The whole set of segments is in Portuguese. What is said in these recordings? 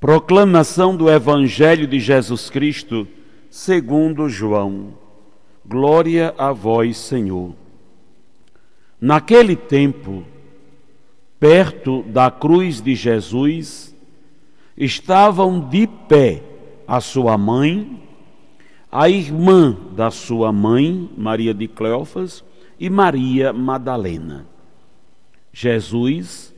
Proclamação do Evangelho de Jesus Cristo, segundo João. Glória a vós, Senhor. Naquele tempo, perto da cruz de Jesus, estavam de pé a sua mãe, a irmã da sua mãe, Maria de Cleófas, e Maria Madalena. Jesus,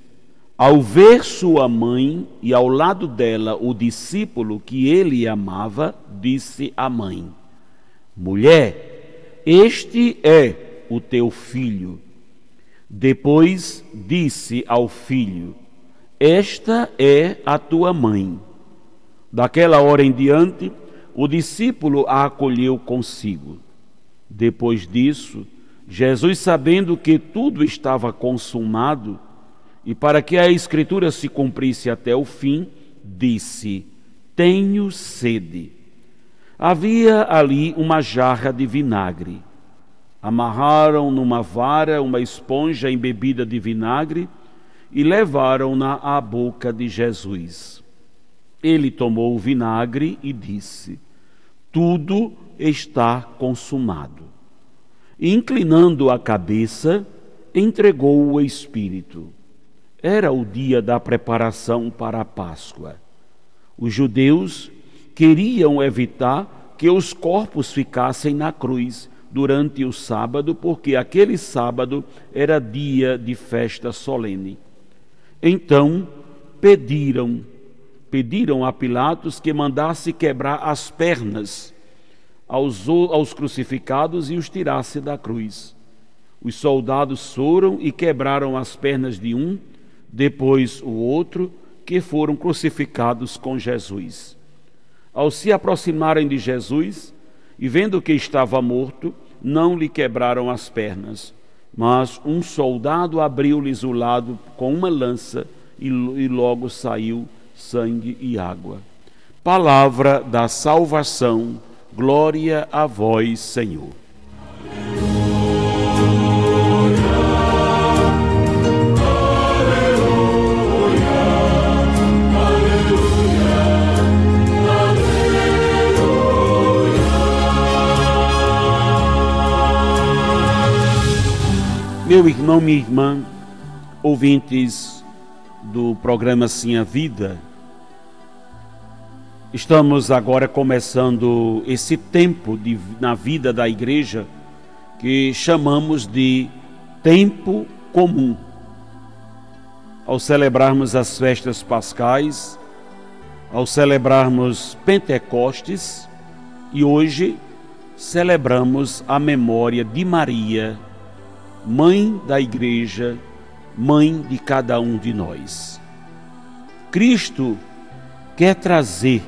ao ver sua mãe e ao lado dela o discípulo que ele amava, disse à mãe: Mulher, este é o teu filho. Depois disse ao filho: Esta é a tua mãe. Daquela hora em diante, o discípulo a acolheu consigo. Depois disso, Jesus, sabendo que tudo estava consumado, e para que a Escritura se cumprisse até o fim, disse: Tenho sede. Havia ali uma jarra de vinagre. Amarraram numa vara uma esponja embebida de vinagre e levaram-na à boca de Jesus. Ele tomou o vinagre e disse: Tudo está consumado inclinando a cabeça, entregou o Espírito. Era o dia da preparação para a Páscoa. Os judeus queriam evitar que os corpos ficassem na cruz durante o sábado, porque aquele sábado era dia de festa solene. Então pediram, pediram a Pilatos que mandasse quebrar as pernas aos, aos crucificados e os tirasse da cruz. Os soldados foram e quebraram as pernas de um, depois o outro, que foram crucificados com Jesus. Ao se aproximarem de Jesus e vendo que estava morto, não lhe quebraram as pernas, mas um soldado abriu-lhes o lado com uma lança e, e logo saiu sangue e água. Palavra da salvação Glória a vós, Senhor. Meu irmão, minha irmã, ouvintes do programa Sim a Vida, Estamos agora começando esse tempo de, na vida da igreja que chamamos de tempo comum. Ao celebrarmos as festas pascais, ao celebrarmos Pentecostes e hoje celebramos a memória de Maria, mãe da igreja, mãe de cada um de nós. Cristo quer trazer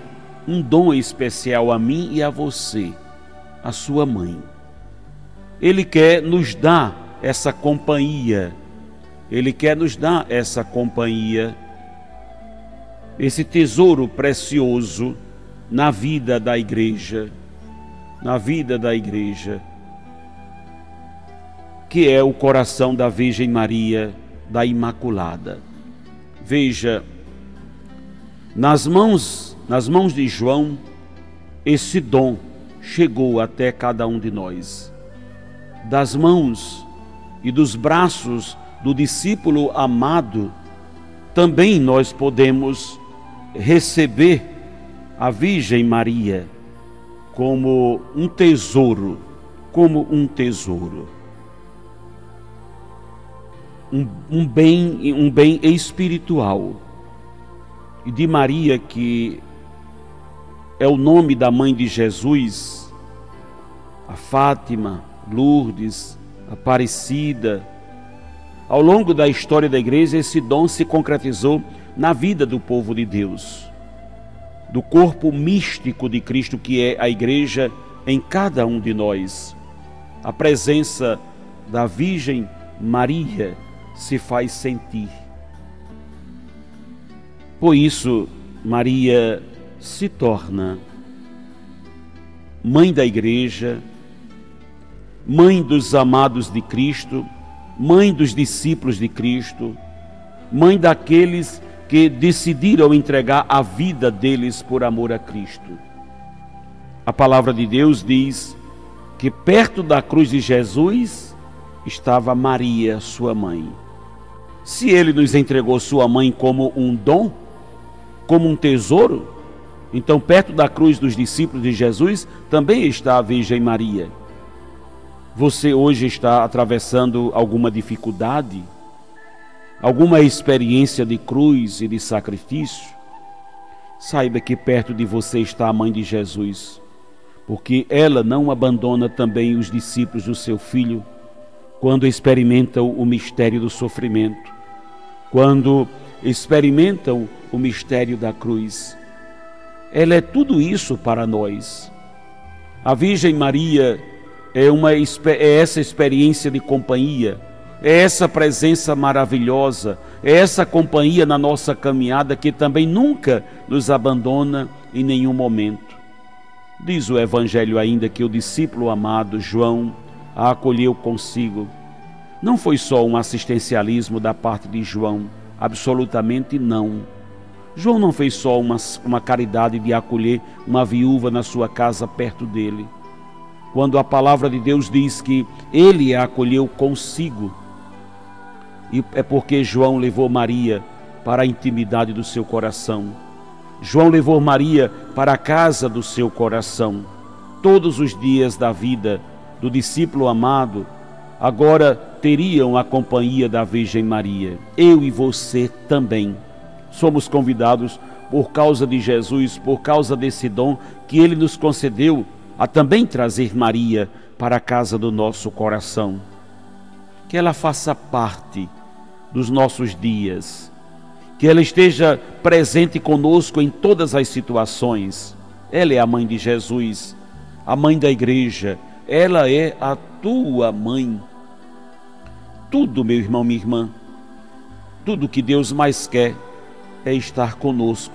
um dom especial a mim e a você, a sua mãe. Ele quer nos dar essa companhia, ele quer nos dar essa companhia, esse tesouro precioso na vida da igreja, na vida da igreja, que é o coração da Virgem Maria, da Imaculada. Veja, nas mãos nas mãos de João, esse dom chegou até cada um de nós. Das mãos e dos braços do discípulo amado, também nós podemos receber a Virgem Maria como um tesouro, como um tesouro. Um, um bem, um bem espiritual. E de Maria que é o nome da mãe de Jesus, a Fátima, Lourdes, Aparecida. Ao longo da história da igreja, esse dom se concretizou na vida do povo de Deus. do corpo místico de Cristo que é a igreja em cada um de nós. A presença da Virgem Maria se faz sentir. Por isso, Maria se torna mãe da igreja, mãe dos amados de Cristo, mãe dos discípulos de Cristo, mãe daqueles que decidiram entregar a vida deles por amor a Cristo. A palavra de Deus diz que perto da cruz de Jesus estava Maria, sua mãe. Se ele nos entregou sua mãe como um dom, como um tesouro, então perto da cruz dos discípulos de Jesus também está a Virgem Maria. Você hoje está atravessando alguma dificuldade, alguma experiência de cruz e de sacrifício? Saiba que perto de você está a mãe de Jesus porque ela não abandona também os discípulos do seu filho quando experimentam o mistério do sofrimento, quando experimentam o mistério da cruz. Ela é tudo isso para nós. A Virgem Maria é, uma, é essa experiência de companhia, é essa presença maravilhosa, é essa companhia na nossa caminhada que também nunca nos abandona em nenhum momento. Diz o Evangelho ainda que o discípulo amado João a acolheu consigo. Não foi só um assistencialismo da parte de João, absolutamente não. João não fez só uma, uma caridade de acolher uma viúva na sua casa perto dele. Quando a palavra de Deus diz que ele a acolheu consigo, e é porque João levou Maria para a intimidade do seu coração João levou Maria para a casa do seu coração. Todos os dias da vida do discípulo amado agora teriam a companhia da Virgem Maria. Eu e você também somos convidados por causa de Jesus, por causa desse dom que ele nos concedeu, a também trazer Maria para a casa do nosso coração. Que ela faça parte dos nossos dias que ela esteja presente conosco em todas as situações. Ela é a mãe de Jesus, a mãe da igreja, ela é a tua mãe. Tudo, meu irmão, minha irmã, tudo que Deus mais quer é estar conosco,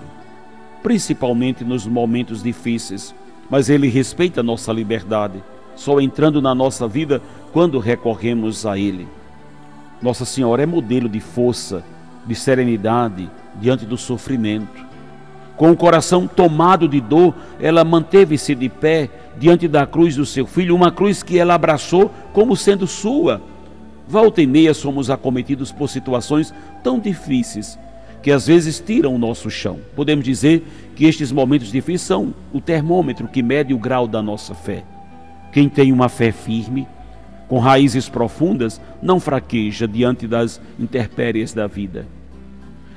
principalmente nos momentos difíceis, mas Ele respeita a nossa liberdade, só entrando na nossa vida quando recorremos a Ele. Nossa Senhora é modelo de força, de serenidade diante do sofrimento. Com o coração tomado de dor, ela manteve-se de pé diante da cruz do seu filho, uma cruz que ela abraçou como sendo sua. Volta e meia somos acometidos por situações tão difíceis que às vezes tiram o nosso chão. Podemos dizer que estes momentos difíceis são o termômetro que mede o grau da nossa fé. Quem tem uma fé firme, com raízes profundas, não fraqueja diante das intempéries da vida.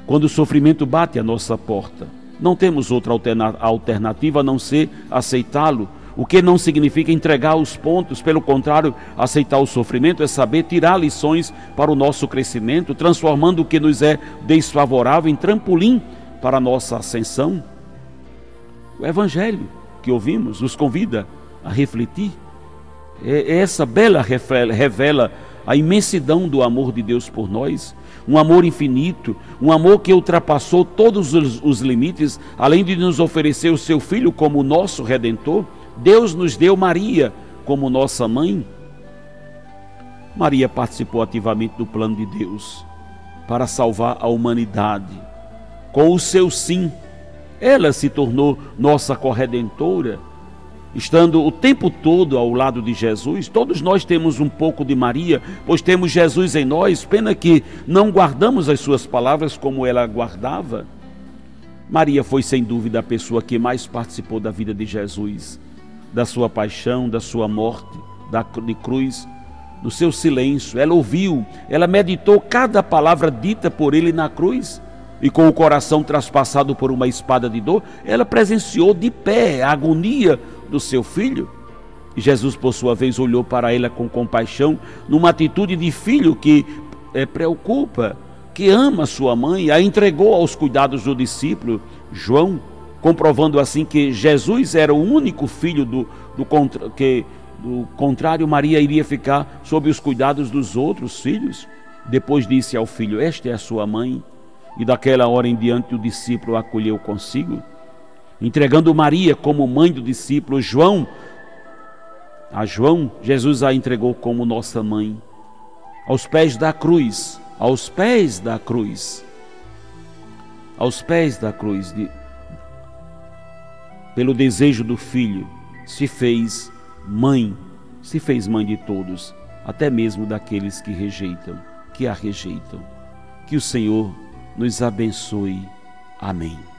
Quando o sofrimento bate à nossa porta, não temos outra alternativa a não ser aceitá-lo, o que não significa entregar os pontos, pelo contrário, aceitar o sofrimento é saber tirar lições para o nosso crescimento, transformando o que nos é desfavorável em trampolim para a nossa ascensão. O Evangelho que ouvimos nos convida a refletir. É, essa bela revela a imensidão do amor de Deus por nós, um amor infinito, um amor que ultrapassou todos os, os, limites, além de nos oferecer o seu Filho como nosso redentor, Deus nos deu Maria como nossa mãe. Maria participou ativamente do plano de Deus para salvar a humanidade. Com o seu sim, ela se tornou nossa corredentora estando o tempo todo ao lado de Jesus, todos nós temos um pouco de Maria, pois temos Jesus em nós, pena que não guardamos as suas palavras como ela guardava. Maria foi sem dúvida a pessoa que mais participou da vida de Jesus, da sua paixão, da sua morte, da de cruz, do seu silêncio. Ela ouviu, ela meditou cada palavra dita por ele na cruz e com o coração traspassado por uma espada de dor, ela presenciou de pé a agonia do seu filho. E Jesus, por sua vez, olhou para ela com compaixão, numa atitude de filho que é, preocupa, que ama sua mãe, a entregou aos cuidados do discípulo João, comprovando assim que Jesus era o único filho do, do que do contrário Maria iria ficar sob os cuidados dos outros filhos. Depois disse ao filho: Esta é a sua mãe. E daquela hora em diante o discípulo a acolheu consigo, entregando Maria como mãe do discípulo João. A João, Jesus a entregou como nossa mãe. Aos pés da cruz, aos pés da cruz, aos pés da cruz, de, pelo desejo do filho, se fez mãe, se fez mãe de todos, até mesmo daqueles que rejeitam, que a rejeitam. Que o Senhor nos abençoe. Amém.